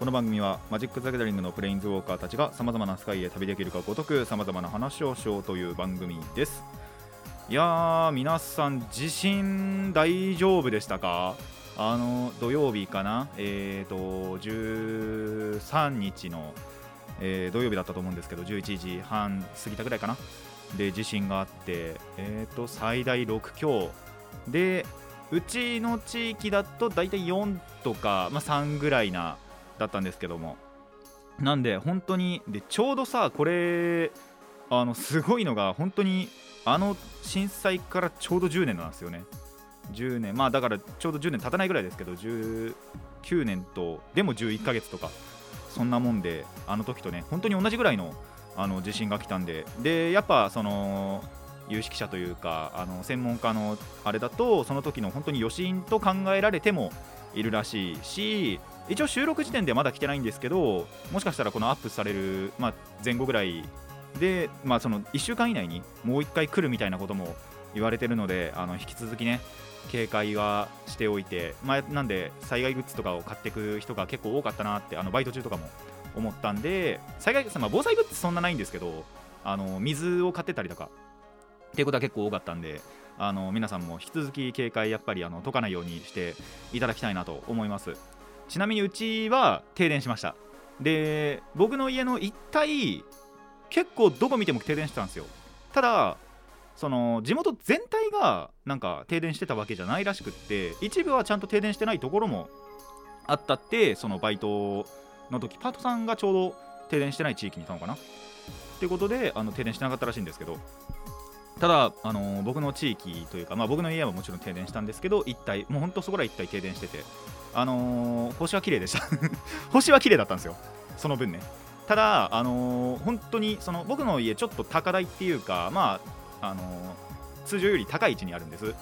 この番組はマジック・ザ・ギャザリングのプレインズウォーカーたちがさまざまなスカイへ旅できるかごとくさまざまな話をしようという番組です。いやー皆さん地震大丈夫でしたか？あの土曜日かな？えーと13日の、えー土曜日だったと思うんですけど11時半過ぎたぐらいかな？で地震があってえーと最大6強。でうちの地域だと大体4とか、まあ、3ぐらいなだったんですけども。なんで本当にでちょうどさこれあのすごいのが本当にあの震災からちょうど10年なんですよね。10年。まあだからちょうど10年経たないぐらいですけど19年とでも11ヶ月とかそんなもんであの時とね本当に同じぐらいのあの地震が来たんで。でやっぱその有識者というかあの専門家のあれだとその時の本当に余震と考えられてもいるらしいし一応収録時点ではまだ来てないんですけどもしかしたらこのアップされる、まあ、前後ぐらいで、まあ、その1週間以内にもう1回来るみたいなことも言われてるのであの引き続きね警戒はしておいて、まあ、なんで災害グッズとかを買っていく人が結構多かったなってあのバイト中とかも思ったんで災害、まあ、防災グッズそんなないんですけどあの水を買ってたりとかっていうことは結構多かったんであの皆さんも引き続き警戒やっぱりあの解かないようにしていただきたいなと思います。ちなみにうちは停電しました。で僕の家の一帯結構どこ見ても停電してたんですよ。ただその地元全体がなんか停電してたわけじゃないらしくって一部はちゃんと停電してないところもあったってそのバイトの時パートさんがちょうど停電してない地域にいたのかな。ってことであの停電してなかったらしいんですけど。ただ、あのー僕の地域というか、まあ、僕の家はもちろん停電したんですけど一体もう本当そこら一体停電してて、あのー星は綺麗でした。星は綺麗だったんですよ。その分ね。ただ、あのー本当にその僕の家ちょっと高台っていうかまあ、あのー通常より高い位置にあるんです。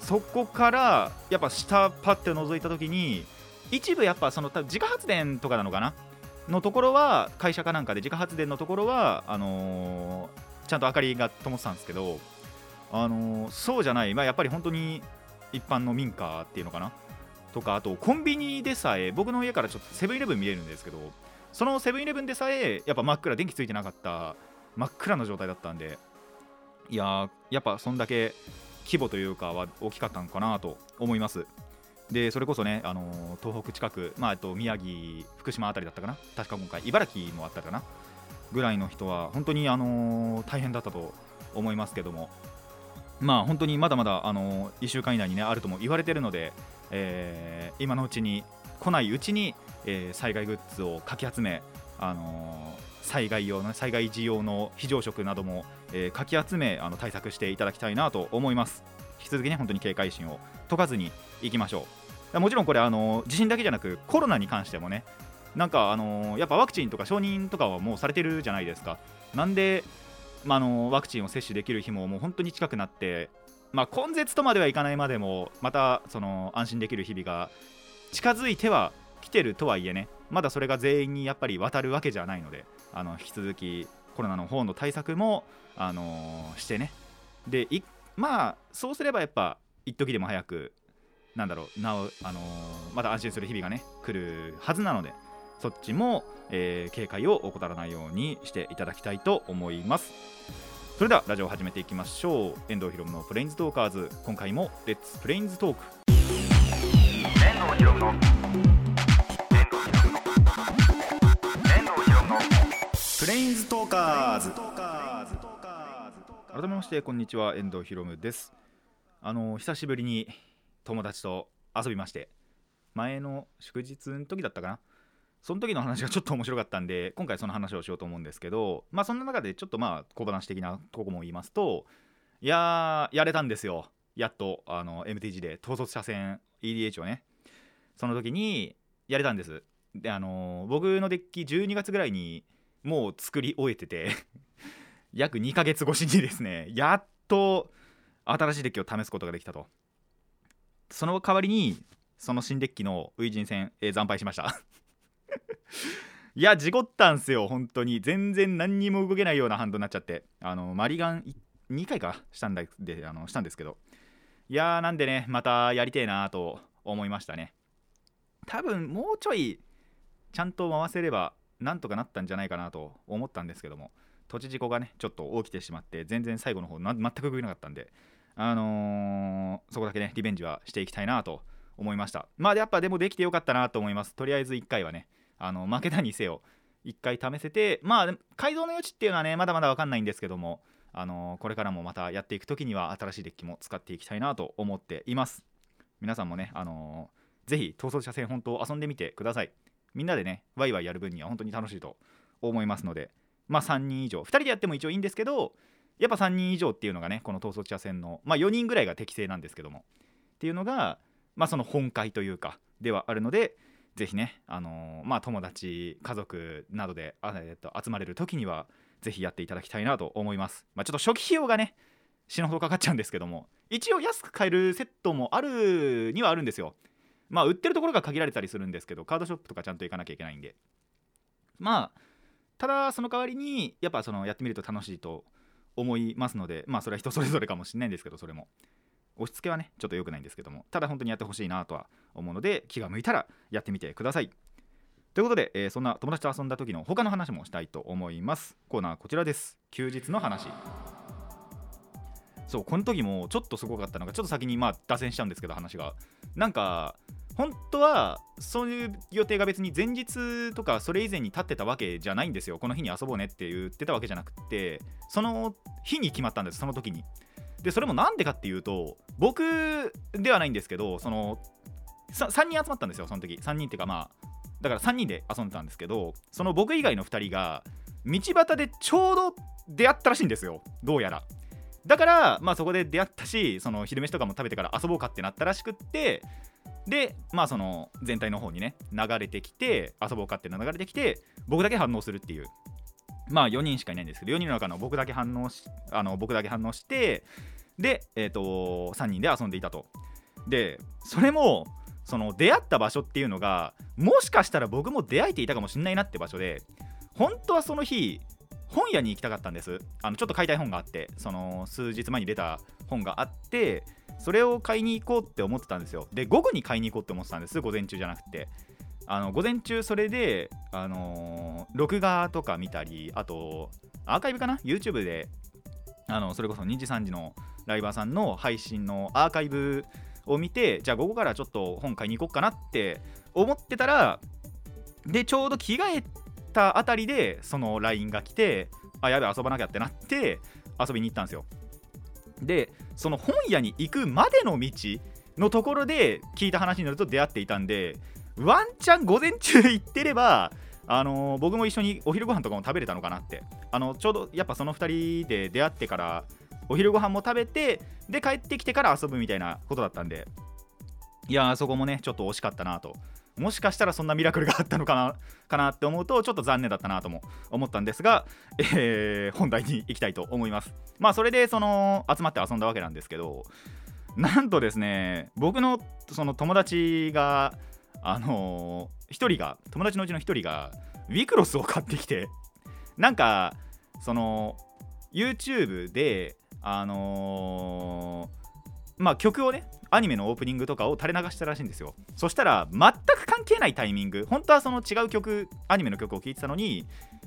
そこからやっぱ下パッて覗いた時に一部やっぱその自家発電とかなのかな？のところは会社かなんかで自家発電のところはあのーちゃんと明かりが灯ってたんですけど、あのそうじゃない、まあ、やっぱり本当に一般の民家っていうのかな？とかあとコンビニでさえ僕の家からちょっとセブンイレブン見えるんですけどそのセブンイレブンでさえやっぱ真っ暗電気ついてなかった真っ暗な状態だったんでいやーやっぱそんだけ規模というかは大きかったのかなと思います。でそれこそね、あのー東北近く、まあ、あと宮城、福島あたりだったかな、確か今回、茨城もあったかな、ぐらいの人は、本当に、あのー大変だったと思いますけども、まあ、本当にまだまだ、あの1週間以内に、ね、あるとも言われているので、えー今のうちに、来ないうちに、えー災害グッズをかき集め、あの災害用の災害時用の非常食なども、えかき集めあの対策していただきたいなと思います。引き続きね本当に警戒心を解かずにいきましょうもちろんこれあの地震だけじゃなくコロナに関してもねなんかあのやっぱワクチンとか承認とかはもうされてるじゃないですか。なんで、まあ、あのワクチンを接種できる日ももう本当に近くなってまあ根絶とまではいかないまでもまたその安心できる日々が近づいては来てるとはいえねまだそれが全員にやっぱり渡るわけじゃないのであの引き続きコロナの方の対策もあのしてね。でいまあそうすればやっぱ一時でも早くなんだろうなお、あのーまだ安心する日々がね来るはずなのでそっちも、えー警戒を怠らないようにしていただきたいと思います。それではラジオを始めていきましょう。遠藤ひろむのプレインズトーカーズ。今回もレッツプレインズトーク遠藤ひろむのプレインズトーカーズ改めましてこんにちは。遠藤ひろむです。あの久しぶりに友達と遊びまして前の祝日の時だったかな？その時の話がちょっと面白かったんで今回その話をしようと思うんですけどまあそんな中でちょっとまあ小話的なとこも言いますといやーやれたんですよ。やっとあの MTG で統率車線 EDH をね。その時にやれたんです。であの僕のデッキ12月ぐらいにもう作り終えてて 約2ヶ月越しにですねやっと新しいデッキを試すことができたと。その代わりにその新デッキのウイジン戦、えー惨敗しました。いや事故ったんすよ本当に。全然何にも動けないようなハンドになっちゃって。あのマリガン2回かしたんだであのしたんですけど。いやーなんでねまたやりてえなと思いましたね。多分もうちょいちゃんと回せればなんとかなったんじゃないかなと思ったんですけども。土地事故がねちょっと起きてしまって全然最後の方全く動けなかったんで。あのーそこだけねリベンジはしていきたいなと思いました。まあやっぱでもできてよかったなと思います。とりあえず1回はねあの負けたにせよ1回試せてまあ改造の余地っていうのはねまだまだ分かんないんですけどもあのこれからもまたやっていく時には新しいデッキも使っていきたいなと思っています。皆さんもねあのーぜひ逃走者戦本当遊んでみてください。みんなでねワイワイやる分には本当に楽しいと思いますのでまあ3人以上2人でやっても一応いいんですけどやっぱ3人以上っていうのがねこの逃走者戦のまあ4人ぐらいが適正なんですけどもっていうのがまあその本会というかではあるのでぜひねあのーまあ友達家族などで、えっと、集まれる時にはぜひやっていただきたいなと思います。まあちょっと初期費用がね死ぬほどかかっちゃうんですけども一応安く買えるセットもあるにはあるんですよ。まあ売ってるところが限られたりするんですけどカードショップとかちゃんと行かなきゃいけないんで。まあただその代わりにやっぱそのやってみると楽しいと思いますのでまあそれは人それぞれかもしれないんですけどそれも。押し付けはねちょっと良くないんですけどもただ本当にやってほしいなとは思うので気が向いたらやってみてください。ということで、えーそんな友達と遊んだ時の他の話もしたいと思います。コーナーこちらです休日の話そうこの時もちょっとすごかったのがちょっと先にまあ脱線しちゃうんですけど話がなんか本当はそういう予定が別に前日とかそれ以前に立ってたわけじゃないんですよ。この日に遊ぼうねって言ってたわけじゃなくてその日に決まったんですその時に。でそれもなんでかっていうと僕ではないんですけどその3人集まったんですよその時。3人っていうかまあだから3人で遊んでたんですけどその僕以外の2人が道端でちょうど出会ったらしいんですよどうやら。だからまあそこで出会ったしその昼飯とかも食べてから遊ぼうかってなったらしくってでまあその全体の方にね流れてきて遊ぼうかって流れてきて僕だけ反応するっていう。まあ4人しかいないんですけど4人の中の僕だけ反応しあの僕だけ反応してでえっ、と3人で遊んでいたと。でそれもその出会った場所っていうのがもしかしたら僕も出会えていたかもしれないなって場所で本当はその日本屋に行きたかったんです。あのちょっと買いたい本があってその数日前に出た本があってそれを買いに行こうって思ってたんですよ。で午後に買いに行こうって思ってたんです。午前中じゃなくて。あの午前中それで、あのー録画とか見たりあとアーカイブかな？YouTube であのそれこそ2時3時のライバーさんの配信のアーカイブを見てじゃあ午後からちょっと本買いに行こうかなって思ってたらでちょうど着替えたあたりでその LINE が来てあやべ遊ばなきゃってなって遊びに行ったんですよ。でその本屋に行くまでの道のところで聞いた話になると出会っていたんでワンチャン午前中行ってればあのー僕も一緒にお昼ご飯とかも食べれたのかなって。あのちょうどやっぱその2人で出会ってからお昼ご飯も食べてで帰ってきてから遊ぶみたいなことだったんで。いやーそこもねちょっと惜しかったなと。もしかしたらそんなミラクルがあったのかなかなって思うとちょっと残念だったなとも思ったんですが、えー本題に行きたいと思います。まあそれでその集まって遊んだわけなんですけどなんとですね僕のその友達があのー、1人が友達のうちの1人がウィクロスを買ってきて なんかその YouTube であのーまあ曲をねアニメのオープニングとかを垂れ流したらしいんですよ。そしたら全く関係ないタイミング本当はその違う曲アニメの曲を聴いてたのに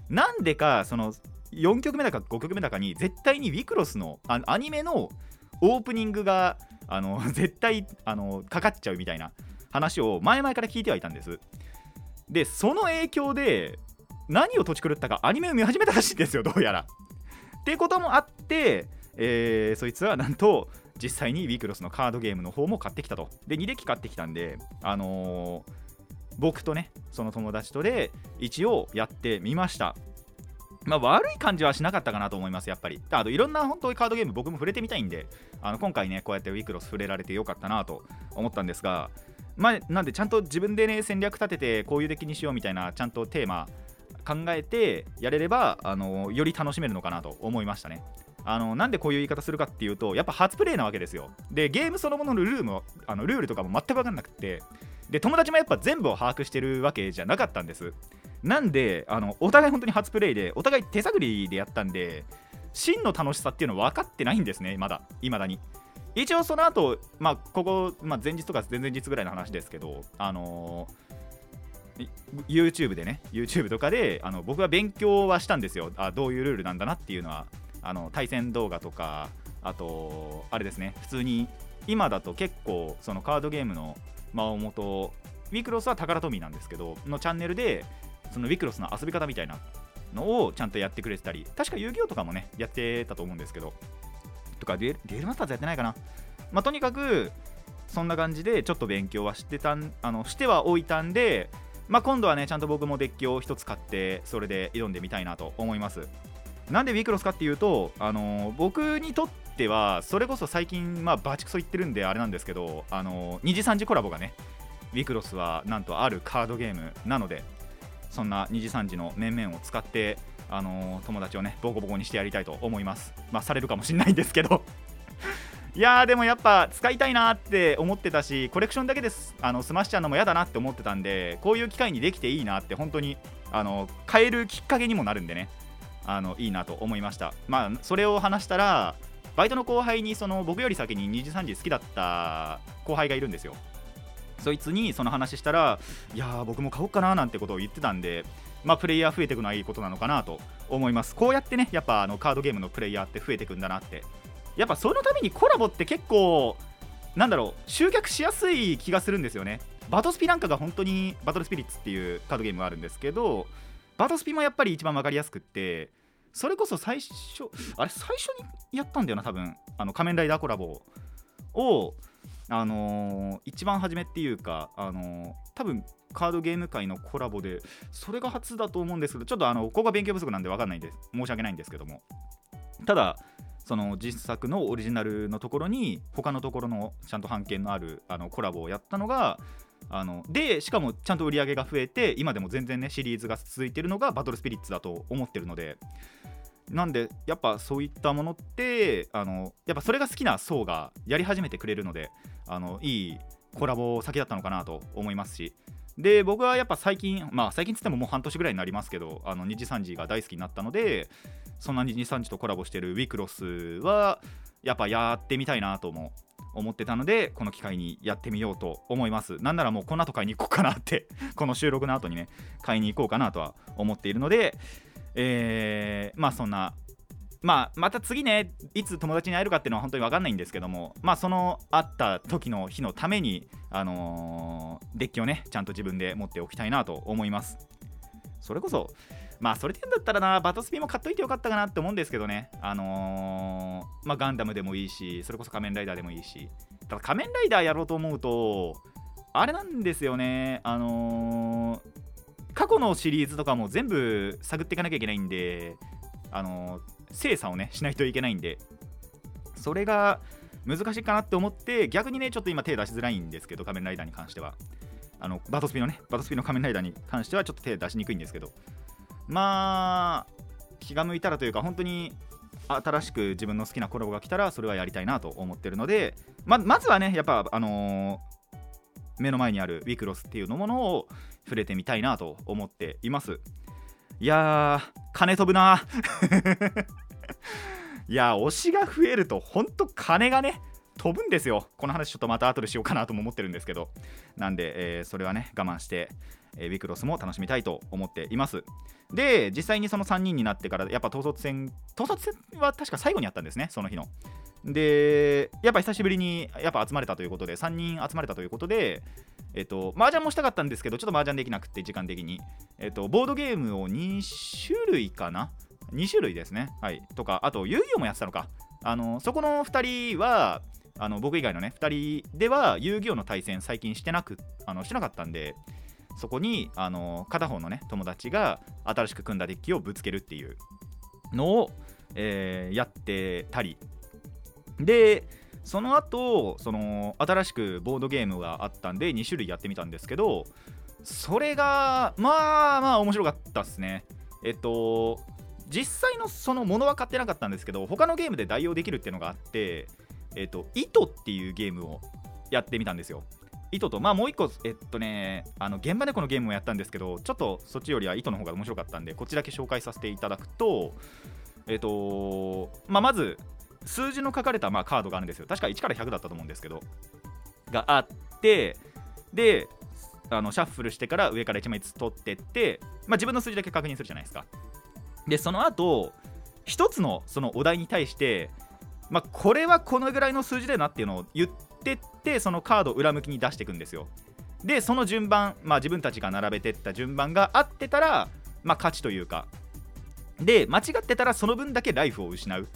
なんでかその4曲目だか5曲目だかに絶対にウィクロスのあアニメのオープニングがあの絶対あのかかっちゃうみたいな。話を前々から聞いてはいたんです。でその影響で何を土地狂ったかアニメを見始めたらしいんですよどうやら。っていうこともあって、えーそいつはなんと実際にウィクロスのカードゲームの方も買ってきたと。で2デッキ買ってきたんであのー僕とねその友達とで一応やってみました。まあ、悪い感じはしなかったかなと思います、やっぱり。あと、いろんな本当にカードゲーム、僕も触れてみたいんで、あの今回ね、こうやってウィクロス触れられてよかったなと思ったんですが、まあ、なんで、ちゃんと自分でね、戦略立てて、こういうデッキにしようみたいな、ちゃんとテーマ考えてやれればあのより楽しめるのかなと思いましたね。あのなんでこういう言い方するかっていうとやっぱ初プレイなわけですよ。でゲームそのもののルールもあのルールとかも全く分かんなくて。で友達もやっぱ全部を把握してるわけじゃなかったんです。なんであのお互い本当に初プレイでお互い手探りでやったんで真の楽しさっていうの分かってないんですねまだ未だに。一応その後まあここ、まあ、前日とか前々日ぐらいの話ですけどあのー YouTube でね YouTube とかであの僕は勉強はしたんですよ。あどういうルールなんだなっていうのはあの対戦動画とかあとあれですね普通に今だと結構そのカードゲームの間を元ウィクロスは宝トミーなんですけどのチャンネルでそのウィクロスの遊び方みたいなのをちゃんとやってくれてたり確か遊戯王とかもねやってたと思うんですけどとかデュエルデュエルマスターズやってないかな。まあとにかくそんな感じでちょっと勉強はしてたんあのしてはおいたんでまあ今度はねちゃんと僕もデッキを1つ買ってそれで挑んでみたいなと思います。なんでウィクロスかっていうと、あのー僕にとってはそれこそ最近まあバチクソ言ってるんであれなんですけど、あのー2次3次コラボがねウィクロスはなんとあるカードゲームなのでそんな2次3次の面々を使って、あのー友達をねボコボコにしてやりたいと思います。まあされるかもしれないんですけど。いやーでもやっぱ使いたいなって思ってたしコレクションだけです。あの済ましちゃうのも嫌だなって思ってたんでこういう機会にできていいなって本当にあの変えるきっかけにもなるんでね。あのいいなと思いました。まあそれを話したらバイトの後輩にその僕より先に2時3時好きだった後輩がいるんですよ。そいつにその話したらいやー僕も買おうかななんてことを言ってたんでまあプレイヤー増えていくのはいいことなのかなと思います。こうやってねやっぱあのカードゲームのプレイヤーって増えていくんだなって。やっぱそのためにコラボって結構なんだろう集客しやすい気がするんですよね。バトスピなんかが本当にバトルスピリッツっていうカードゲームがあるんですけどバトスピもやっぱり一番分かりやすくってそれこそ最初あれ最初にやったんだよな多分。あの仮面ライダーコラボを。あのー一番初めっていうかあのー多分カードゲーム界のコラボでそれが初だと思うんですけどちょっとあのここが勉強不足なんで分かんないんです申し訳ないんですけども。ただその実作のオリジナルのところに他のところのちゃんと版権のあるあのコラボをやったのがあのでしかもちゃんと売り上げが増えて今でも全然ねシリーズが続いてるのがバトルスピリッツだと思ってるので。なんでやっぱそういったものってあのやっぱそれが好きな層がやり始めてくれるのであのいいコラボ先だったのかなと思いますし。で僕はやっぱ最近まあ最近つってももう半年ぐらいになりますけどあの2次3次が大好きになったのでそんな2次3次とコラボしてるウィクロスはやっぱやってみたいなとも思ってたのでこの機会にやってみようと思います。なんならもうこの後買いに行こうかなって この収録の後にね買いに行こうかなとは思っているのでえーまあそんなまあまた次ねいつ友達に会えるかっていうのは本当に分かんないんですけどもまあその会った時の日のためにあのーデッキをねちゃんと自分で持っておきたいなと思います。それこそまあそれでんだったらなバトスピも買っといてよかったかなって思うんですけどね。あのーまあガンダムでもいいしそれこそ仮面ライダーでもいいし。ただ仮面ライダーやろうと思うとあれなんですよね。あのー過去のシリーズとかも全部探っていかなきゃいけないんであのー精査をねしないといけないんでそれが難しいかなって思って逆にねちょっと今手出しづらいんですけど仮面ライダーに関しては。あのバトスピのねバトスピの仮面ライダーに関してはちょっと手出しにくいんですけど。まあ気が向いたらというか本当に新しく自分の好きなコラボが来たらそれはやりたいなと思ってるのでままずはねやっぱあのー目の前にあるウィクロスっていうのものを触れてみたいなと思っています。いやー金飛ぶな。いやー推しが増えると本当金がね飛ぶんですよ。この話ちょっとまた後でしようかなとも思ってるんですけど。なんで、えーそれはね我慢して、えウィクロスも楽しみたいと思っています。で実際にその3人になってからやっぱ統率戦統率戦は確か最後にあったんですねその日の。でやっぱ久しぶりにやっぱ集まれたということで3人集まれたということでえっと麻雀もしたかったんですけどちょっと麻雀できなくて時間的に。えっとボードゲームを2種類かな？2種類ですね。はい。とかあと遊戯王もやってたのか。あのそこの2人はあの僕以外のね2人では遊戯王の対戦最近してなくあのしてなかったんでそこにあの片方のね友達が新しく組んだデッキをぶつけるっていうのを、えーやってたり。でその後その新しくボードゲームがあったんで2種類やってみたんですけどそれがまあまあ面白かったっすね。えっと実際のそのものは買ってなかったんですけど他のゲームで代用できるっていうのがあってえっと糸っていうゲームをやってみたんですよ。糸とまあもう一個えっとねあの現場でこのゲームをやったんですけどちょっとそっちよりは糸の方が面白かったんでこっちだけ紹介させていただくとえっとまあまず数字の書かれたまあカードがあるんですよ。確か1から100だったと思うんですけど。があってであのシャッフルしてから上から1枚ずつ取ってって、まあ、自分の数字だけ確認するじゃないですか。でその後一つのそのお題に対して、まあ、これはこのぐらいの数字だよなっていうのを言ってってそのカードを裏向きに出していくんですよ。でその順番、まあ、自分たちが並べてった順番が合ってたら、まあ、勝ちというか。で間違ってたらその分だけライフを失う。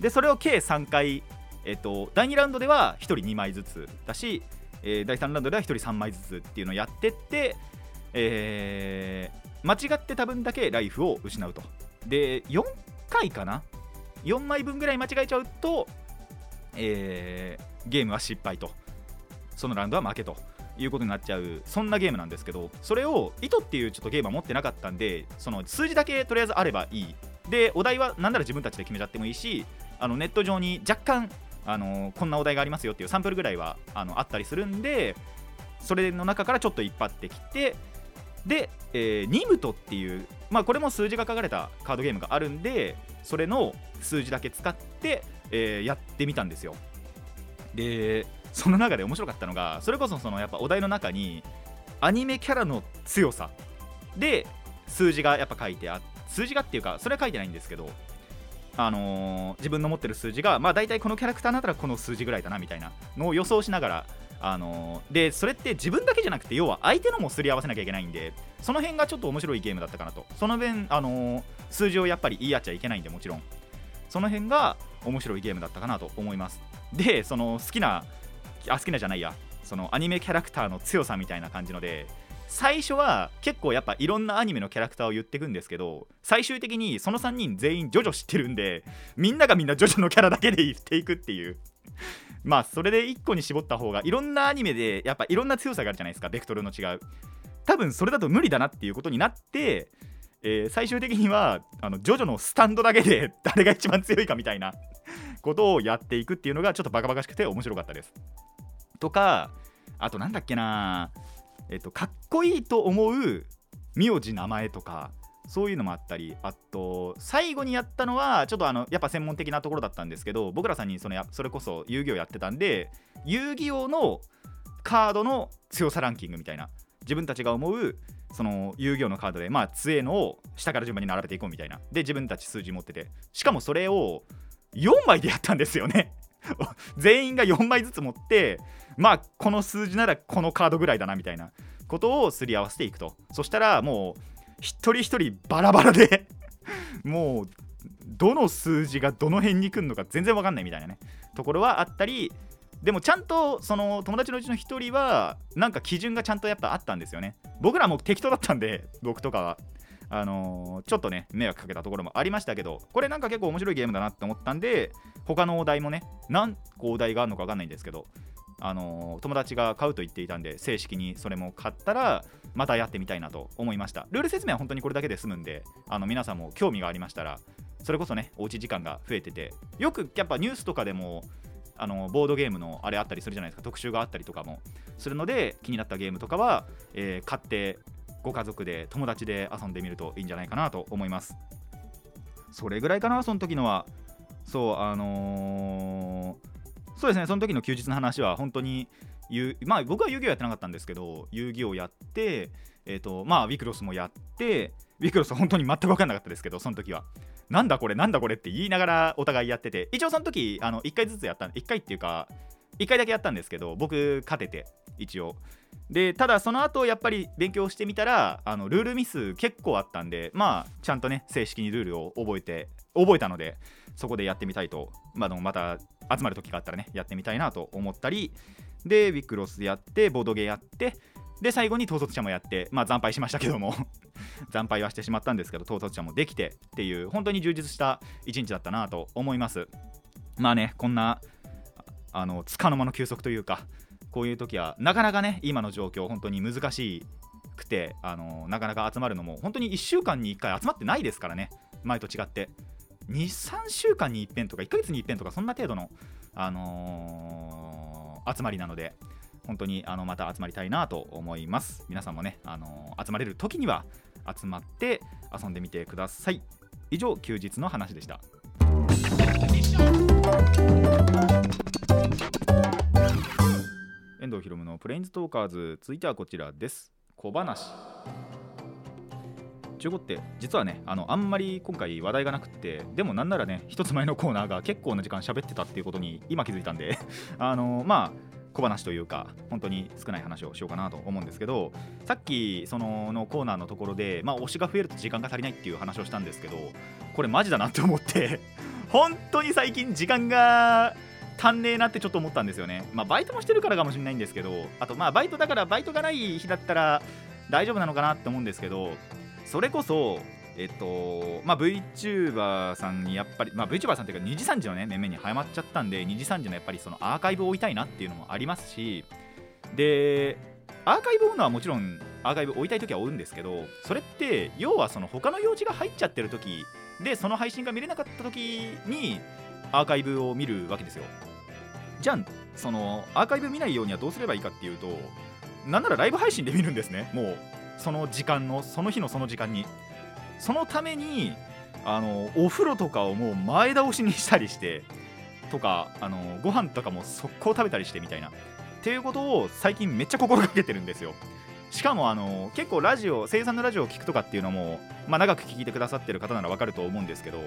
でそれを計3回、えっと、第2ラウンドでは1人2枚ずつだし、えー第3ラウンドでは1人3枚ずつっていうのをやってって、えー間違ってた分だけライフを失うと。で4回かな？4枚分ぐらい間違えちゃうと、えーゲームは失敗と。そのラウンドは負けと。いうことになっちゃう。そんなゲームなんですけどそれを糸っていうちょっとゲームは持ってなかったんでその数字だけとりあえずあればいい。でお題は何なら自分たちで決めちゃってもいいしあのネット上に若干あのこんなお題がありますよっていうサンプルぐらいはあのあったりするんでそれの中からちょっと引っ張ってきてで、えーニムトっていう、まあ、これも数字が書かれたカードゲームがあるんでそれの数字だけ使って、えーやってみたんですよ。でその中で面白かったのがそれこそそのやっぱお題の中にアニメキャラの強さで数字がやっぱ書いてあって数字がっていうかそれは書いてないんですけどあのー自分の持ってる数字がまあ大体このキャラクターだったらこの数字ぐらいだなみたいなのを予想しながらあのーでそれって自分だけじゃなくて要は相手のもすり合わせなきゃいけないんでその辺がちょっと面白いゲームだったかなと。その分、あのー数字をやっぱり言い合っちゃいけないんでもちろん。その辺が面白いゲームだったかなと思います。でその好きなあ好きなじゃないや。そのアニメキャラクターの強さみたいな感じので最初は結構やっぱいろんなアニメのキャラクターを言っていくんですけど最終的にその3人全員ジョジョ知ってるんでみんながみんなジョジョのキャラだけで言っていくっていう。まあそれで1個に絞った方がいろんなアニメでやっぱいろんな強さがあるじゃないですかベクトルの違う。多分それだと無理だなっていうことになって、えー最終的にはあのジョジョのスタンドだけで 誰が一番強いかみたいなことをやっていくっていうのがちょっとバカバカしくて面白かったです。とかあとなんだっけなえっとかっこいいと思う名字名前とかそういうのもあったりあと最後にやったのはちょっとあのやっぱ専門的なところだったんですけど僕らさんにそのやそれこそ遊戯王やってたんで遊戯王のカードの強さランキングみたいな自分たちが思うその遊戯王のカードでまあ強えのを下から順番に並べていこうみたいな。で自分たち数字持ってて。しかもそれを4枚でやったんですよね。全員が4枚ずつ持ってまあこの数字ならこのカードぐらいだなみたいなことをすり合わせていくと。そしたらもう一人一人バラバラで もうどの数字がどの辺に来るのか全然わかんないみたいなねところはあったりでもちゃんとその友達のうちの一人はなんか基準がちゃんとやっぱあったんですよね。僕らも適当だったんで僕とかは。あのーちょっとね迷惑かけたところもありましたけどこれなんか結構面白いゲームだなって思ったんで他のお題もね何個お題があるのか分かんないんですけどあの友達が買うと言っていたんで正式にそれも買ったらまたやってみたいなと思いました。ルール説明は本当にこれだけで済むんであの皆さんも興味がありましたらそれこそねおうち時間が増えててよくやっぱニュースとかでもあのボードゲームのあれあったりするじゃないですか特集があったりとかもするので気になったゲームとかは、えー買ってご家族で友達で遊んでみるといいんじゃないかなと思います。それぐらいかなその時のは。そうあのーそうですねその時の休日の話は本当にまあ僕は遊戯王やってなかったんですけど遊戯王やってえっ、とまあウィクロスもやってウィクロス本当に全く分かんなかったですけどその時は。なんだこれなんだこれって言いながらお互いやってて一応その時あの1回ずつやった1回っていうか1回だけやったんですけど僕勝てて一応。でただその後やっぱり勉強してみたらあのルールミス結構あったんでまあちゃんとね正式にルールを覚えて覚えたのでそこでやってみたいと、まあ、でもまた集まる時があったらねやってみたいなと思ったりでウィックロスやってボドゲやってで最後に統率者もやってまあ惨敗しましたけども 惨敗はしてしまったんですけど統率者もできてっていう本当に充実した一日だったなと思います。まあねこんなあのつかの間の休息というかこういう時はなかなかね今の状況本当に難しくて、あのなかなか集まるのも本当に1週間に1回集まってないですからね。前と違って。23週間に一遍とか1ヶ月に一遍とかそんな程度の、あのー集まりなので本当にあのまた集まりたいなと思います。皆さんもね、あのー集まれる時には集まって遊んでみてください。以上休日の話でした。遠藤ひろむのプレインズトーカーズ続いてはこちらです。小話。中古って実はねあのあんまり今回話題がなくってでもなんならね一つ前のコーナーが結構な時間喋ってたっていうことに今気づいたんで あのまあ小話というか本当に少ない話をしようかなと思うんですけどさっきそののコーナーのところで、まあ、推しが増えると時間が足りないっていう話をしたんですけどこれマジだなって思って本当に最近時間が足んねえなってちょっと思ったんですよね。まあバイトもしてるからかもしれないんですけどあとまあバイトだからバイトがない日だったら大丈夫なのかなって思うんですけどそれこそえっとまあ、VTuber さんにやっぱり、まあ、VTuber さんっていうか2時3時のね面々に早まっちゃったんで2時3時のやっぱりそのアーカイブを置いたいなっていうのもありますしでアーカイブを追うのはもちろんアーカイブ置いたい時は追うんですけどそれって要はその他の用事が入っちゃってる時でその配信が見れなかった時にアーカイブを見るわけですよ。じゃあそのアーカイブ見ないようにはどうすればいいかっていうとなんならライブ配信で見るんですね。もうその時間のその日のその時間に。そのためにあのお風呂とかをもう前倒しにしたりしてとかあのご飯とかも速攻食べたりしてみたいな。っていうことを最近めっちゃ心がけてるんですよ。しかもあの結構ラジオ生産のラジオを聞くとかっていうのも、まあ、長く聞いてくださってる方ならわかると思うんですけど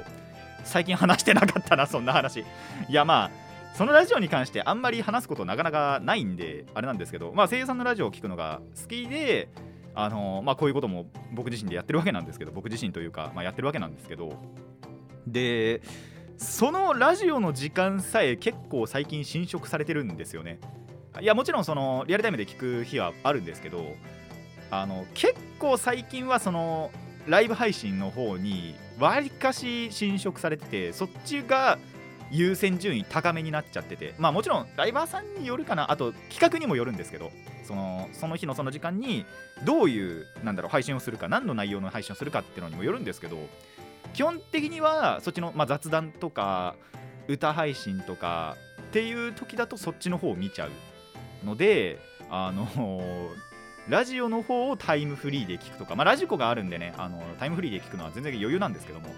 最近話してなかったなそんな話。いやまあそのラジオに関してあんまり話すことなかなかないんであれなんですけどまあ声優さんのラジオを聞くのが好きであのまあこういうことも僕自身でやってるわけなんですけど僕自身というか、まあ、やってるわけなんですけどでそのラジオの時間さえ結構最近侵食されてるんですよね。いやもちろんそのリアルタイムで聞く日はあるんですけどあの結構最近はそのライブ配信の方にわりかし侵食されててそっちが優先順位高めになっちゃっててまあもちろんライバーさんによるかな。あと企画にもよるんですけどそのその日のその時間にどういうなんだろう配信をするか何の内容の配信をするかっていうのにもよるんですけど基本的にはそっちの、まあ、雑談とか歌配信とかっていう時だとそっちの方を見ちゃうのであのラジオの方をタイムフリーで聞くとか、まあ、ラジコがあるんでねあのタイムフリーで聞くのは全然余裕なんですけども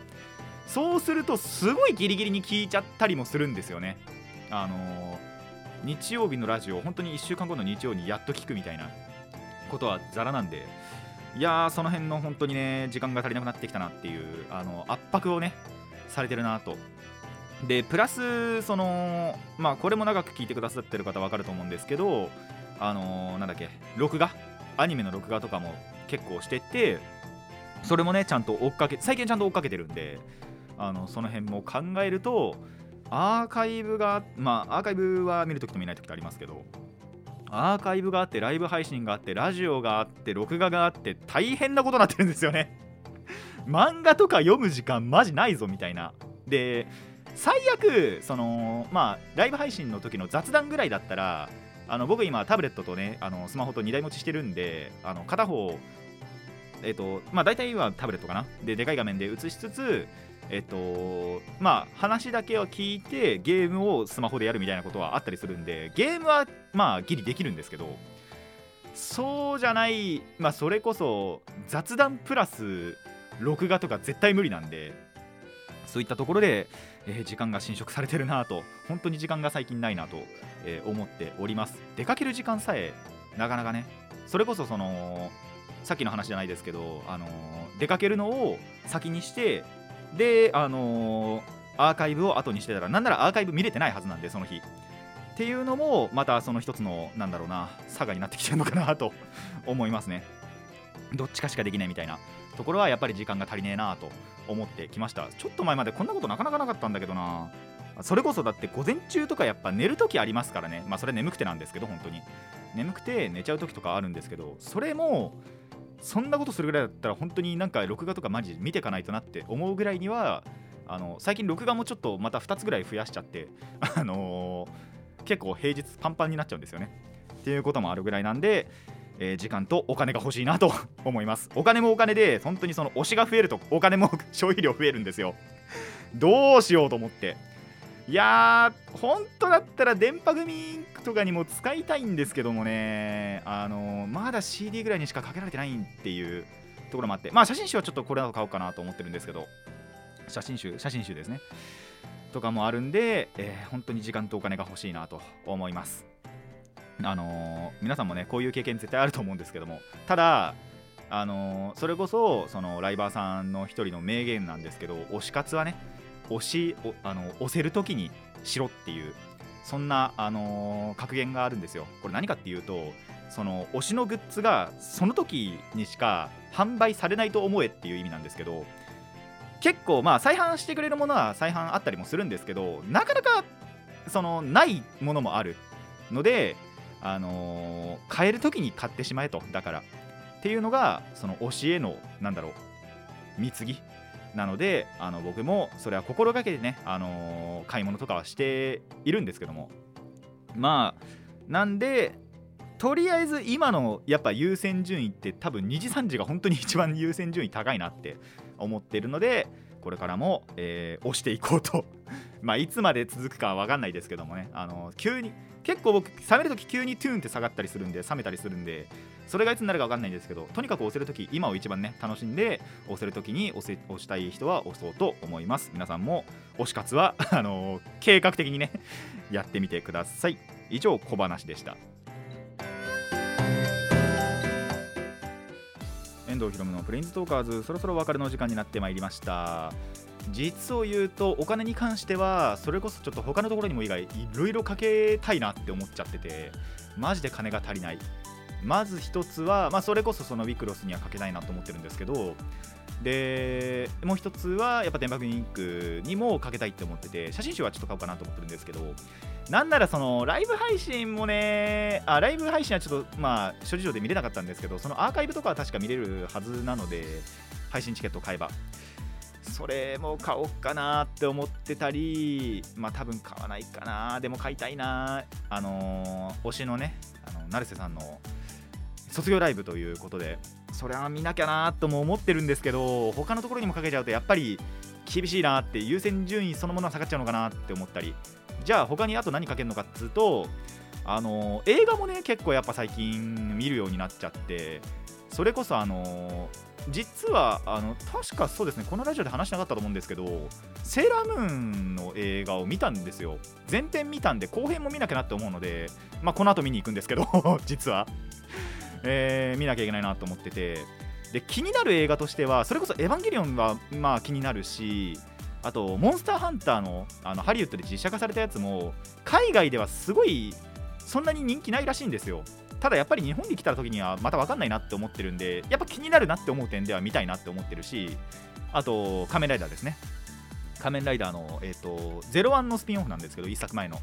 そうするとすごいギリギリに聞いちゃったりもするんですよね。あの日曜日のラジオ本当に1週間後の日曜にやっと聞くみたいなことはザラなんでいやーその辺の本当にね時間が足りなくなってきたなっていうあの圧迫をねされてるなと。でプラスそのまあこれも長く聞いてくださってる方分かると思うんですけどあのーなんだっけ録画アニメの録画とかも結構しててそれもねちゃんと追っかけ最近ちゃんと追っかけてるんであのその辺も考えるとアーカイブがまあアーカイブは見るときと見ないときとありますけどアーカイブがあってライブ配信があってラジオがあって録画があって大変なことになってるんですよね。漫画とか読む時間マジないぞみたいな。で最悪そのまあライブ配信の時の雑談ぐらいだったらあの僕今タブレットとねあのスマホと2台持ちしてるんであの片方えっ、とまあ大体はタブレットかな。ででかい画面で映しつつえっ、とまあ話だけを聞いてゲームをスマホでやるみたいなことはあったりするんでゲームはまあギリできるんですけどそうじゃないまあそれこそ雑談プラス録画とか絶対無理なんでそういったところで、えー時間が侵食されてるなと本当に時間が最近ないなと、えー思っております。出かける時間さえなかなかねそれこそそのさっきの話じゃないですけど、あの出かけるのを先にしてで、あのアーカイブを後にしてたらなんならアーカイブ見れてないはずなんでその日。っていうのもまたその一つのなんだろうな差がになってきてるのかなと 思いますね。どっちかしかできないみたいなところはやっぱり時間が足りねえなと思ってきました。ちょっと前までこんなことなかなかなかったんだけどな。それこそだって午前中とかやっぱ寝るときありますからね。まあそれ眠くてなんですけど本当に。眠くて寝ちゃう時とかあるんですけどそれもそんなことするぐらいだったら本当になんか録画とかマジで見ていかないとなって思うぐらいにはあの最近録画もちょっとまた2つぐらい増やしちゃって あのー結構平日パンパンになっちゃうんですよね。っていうこともあるぐらいなんでえー時間とお金が欲しいなと 思います。お金もお金で本当にその推しが増えるとお金も 消費量増えるんですよ。どうしようと思って。いやー本当だったら電波組とかにも使いたいんですけどもね。あのーまだ CD ぐらいにしかかけられてないっていうところもあって。まあ写真集はちょっとこれだと買おうかなと思ってるんですけど。写真集写真集ですね。とかもあるんで、えー本当に時間とお金が欲しいなと思います。あのー皆さんもねこういう経験絶対あると思うんですけども。ただあのーそれこそそのライバーさんの一人の名言なんですけど推し活はね推しあの押せる時にしろっていうそんな、あのー格言があるんですよ。これ何かっていうとその推しのグッズがその時にしか販売されないと思えっていう意味なんですけど結構まあ再販してくれるものは再販あったりもするんですけどなかなかそのないものもあるのであのー買える時に買ってしまえとだから。っていうのがその推しへのなんだろう貢ぎなのであの僕もそれは心がけてね、あのー買い物とかはしているんですけども。まあなんでとりあえず今のやっぱ優先順位って多分2次3次が本当に一番優先順位高いなって思ってるのでこれからも、えー押していこうとまあいつまで続くかは分かんないですけどもね。あの急に結構僕冷めるとき急にトゥーンって下がったりするんで冷めたりするんでそれがいつになるか分かんないんですけどとにかく押せるとき今を一番ね楽しんで押せるときに押せ押したい人は押そうと思います。皆さんも推し活は あの計画的にねやってみてください。以上小話でした。遠藤ひろむのプレインズトーカーズそろそろお別れの時間になってまいりました。実を言うとお金に関してはそれこそちょっと他のところにも以外いろいろかけたいなって思っちゃっててマジで金が足りない。まず一つは、まあ、それこそそのウィクロスにはかけたいなと思ってるんですけどでもう一つはやっぱ電白インクにもかけたいって思ってて写真集はちょっと買おうかなと思ってるんですけどなんならそのライブ配信もねあライブ配信はちょっとまあ諸事情で見れなかったんですけどそのアーカイブとかは確か見れるはずなので配信チケットを買えば。それも買おうかなって思ってたりまあ多分買わないかな。でも買いたいな。あの推しのねあの成瀬さんの卒業ライブということでそれは見なきゃなとも思ってるんですけど他のところにもかけちゃうとやっぱり厳しいなって優先順位そのものは下がっちゃうのかなって思ったり。じゃあ他にあと何かけるのかっつうとあの映画もね結構やっぱ最近見るようになっちゃってそれこそあの実はあの確かそうですねこのラジオで話しなかったと思うんですけどセーラームーンの映画を見たんですよ。前編見たんで後編も見なきゃなって思うのでまあこの後見に行くんですけど 実は、えー見なきゃいけないなと思ってて。で気になる映画としてはそれこそ「エヴァンゲリオン」はまあ気になるしあと「モンスターハンターの」あのハリウッドで実写化されたやつも海外ではすごいそんなに人気ないらしいんですよ。ただやっぱり日本に来た時にはまた分かんないなって思ってるんでやっぱ気になるなって思う点では見たいなって思ってるしあと仮面ライダーですね。仮面ライダーの、えー、と01のスピンオフなんですけど1作前の。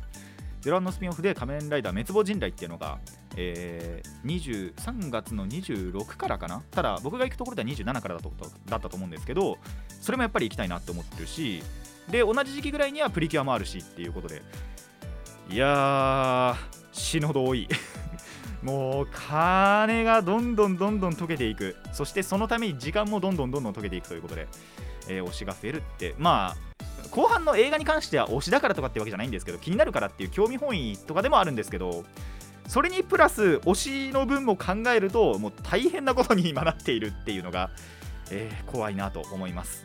01のスピンオフで仮面ライダー滅亡人雷っていうのが、えー、3月の26からかな？ただ僕が行くところでは27からだとだったと思うんですけどそれもやっぱり行きたいなって思ってるしで同じ時期ぐらいにはプリキュアもあるしっていうことで。いやー死ぬほど多い。もう金がどんどんどんどん溶けていく。そしてそのために時間もどんどんどんどん溶けていくということで、えー推しが増えるって。まあ後半の映画に関しては推しだからとかってわけじゃないんですけど気になるからっていう興味本位とかでもあるんですけどそれにプラス推しの分も考えるともう大変なことに今なっているっていうのが、えー怖いなと思います。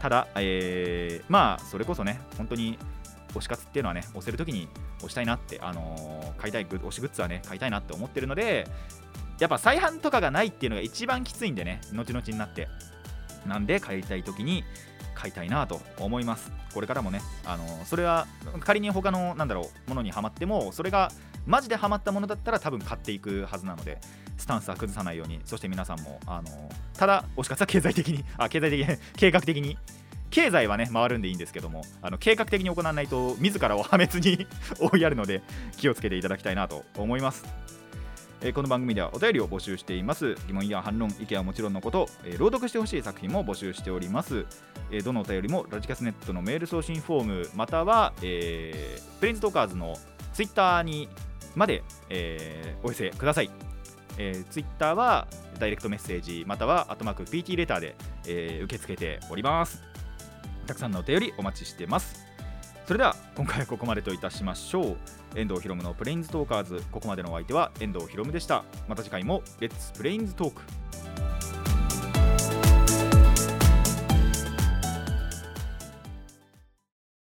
ただ、えーまあそれこそね本当に推し活っていうのはね押せるときに押したいなって、あのー買いたいグ推しグッズはね買いたいなって思ってるのでやっぱ再販とかがないっていうのが一番きついんでね後々になって。なんで買いたい時に買いたいなと思います。これからもね、あのーそれは仮に他のなんだろうものにはまってもそれがマジでハマったものだったら多分買っていくはずなのでスタンスは崩さないように。そして皆さんも、あのただ推し活は経済的にあ経済的に 計画的に経済はね回るんでいいんですけどもあの計画的に行わないと自らを破滅に 追いやるので気をつけていただきたいなと思います。えーこの番組ではお便りを募集しています。疑問や反論意見はもちろんのこと、えー朗読してほしい作品も募集しております、えーどのお便りもラジキャスネットのメール送信フォームまたは、えープレインズトーカーズのツイッターにまで、えーお寄せください。えー、Twitter はダイレクトメッセージまたはアットマーク PT レターで、えー受け付けております。たくさんのお便りお待ちしてます。それでは今回はここまでといたしましょう。遠藤ひろむのプレインズトーカーズ。ここまでのお相手は遠藤ひろむでした。また次回もレッツプレインズトーク。